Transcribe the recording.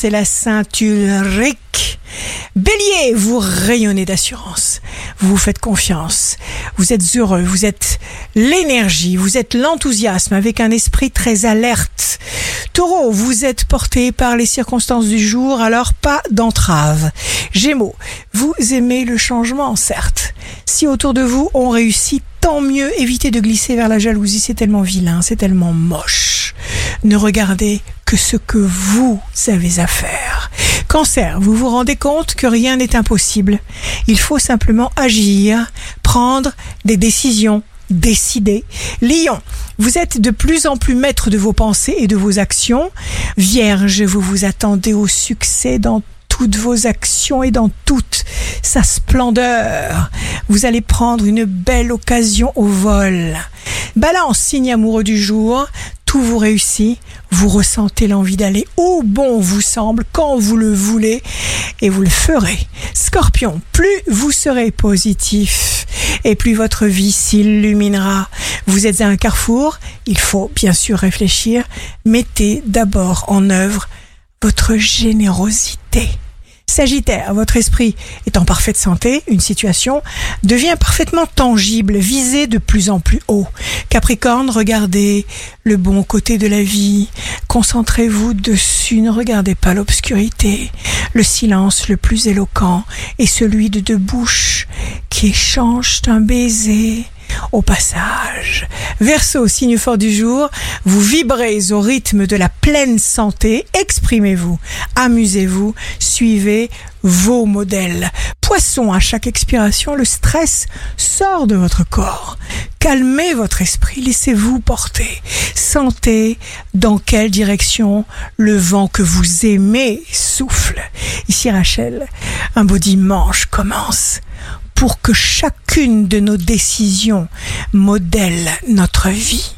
c'est la ceinture RIC. Bélier, vous rayonnez d'assurance. Vous vous faites confiance. Vous êtes heureux. Vous êtes l'énergie. Vous êtes l'enthousiasme avec un esprit très alerte. Taureau, vous êtes porté par les circonstances du jour, alors pas d'entrave. Gémeaux, vous aimez le changement, certes. Si autour de vous on réussit, tant mieux. Évitez de glisser vers la jalousie, c'est tellement vilain, c'est tellement moche. Ne regardez que ce que vous avez à faire. Cancer, vous vous rendez compte que rien n'est impossible. Il faut simplement agir, prendre des décisions, décider. Lion, vous êtes de plus en plus maître de vos pensées et de vos actions. Vierge, vous vous attendez au succès dans toutes vos actions et dans toute sa splendeur. Vous allez prendre une belle occasion au vol. Balance, signe amoureux du jour, tout vous réussit, vous ressentez l'envie d'aller où bon vous semble, quand vous le voulez, et vous le ferez. Scorpion, plus vous serez positif, et plus votre vie s'illuminera. Vous êtes à un carrefour, il faut bien sûr réfléchir, mettez d'abord en œuvre votre générosité. Sagittaire, votre esprit est en parfaite santé, une situation devient parfaitement tangible, visée de plus en plus haut. Capricorne, regardez le bon côté de la vie, concentrez-vous dessus, ne regardez pas l'obscurité. Le silence le plus éloquent est celui de deux bouches qui échangent un baiser au passage. Verseau, signe fort du jour, vous vibrez au rythme de la pleine santé, exprimez-vous, amusez-vous, suivez vos modèles. Poisson, à chaque expiration, le stress sort de votre corps. Calmez votre esprit, laissez-vous porter. Sentez dans quelle direction le vent que vous aimez souffle. Ici Rachel, un beau dimanche commence pour que chacune de nos décisions modèle notre vie.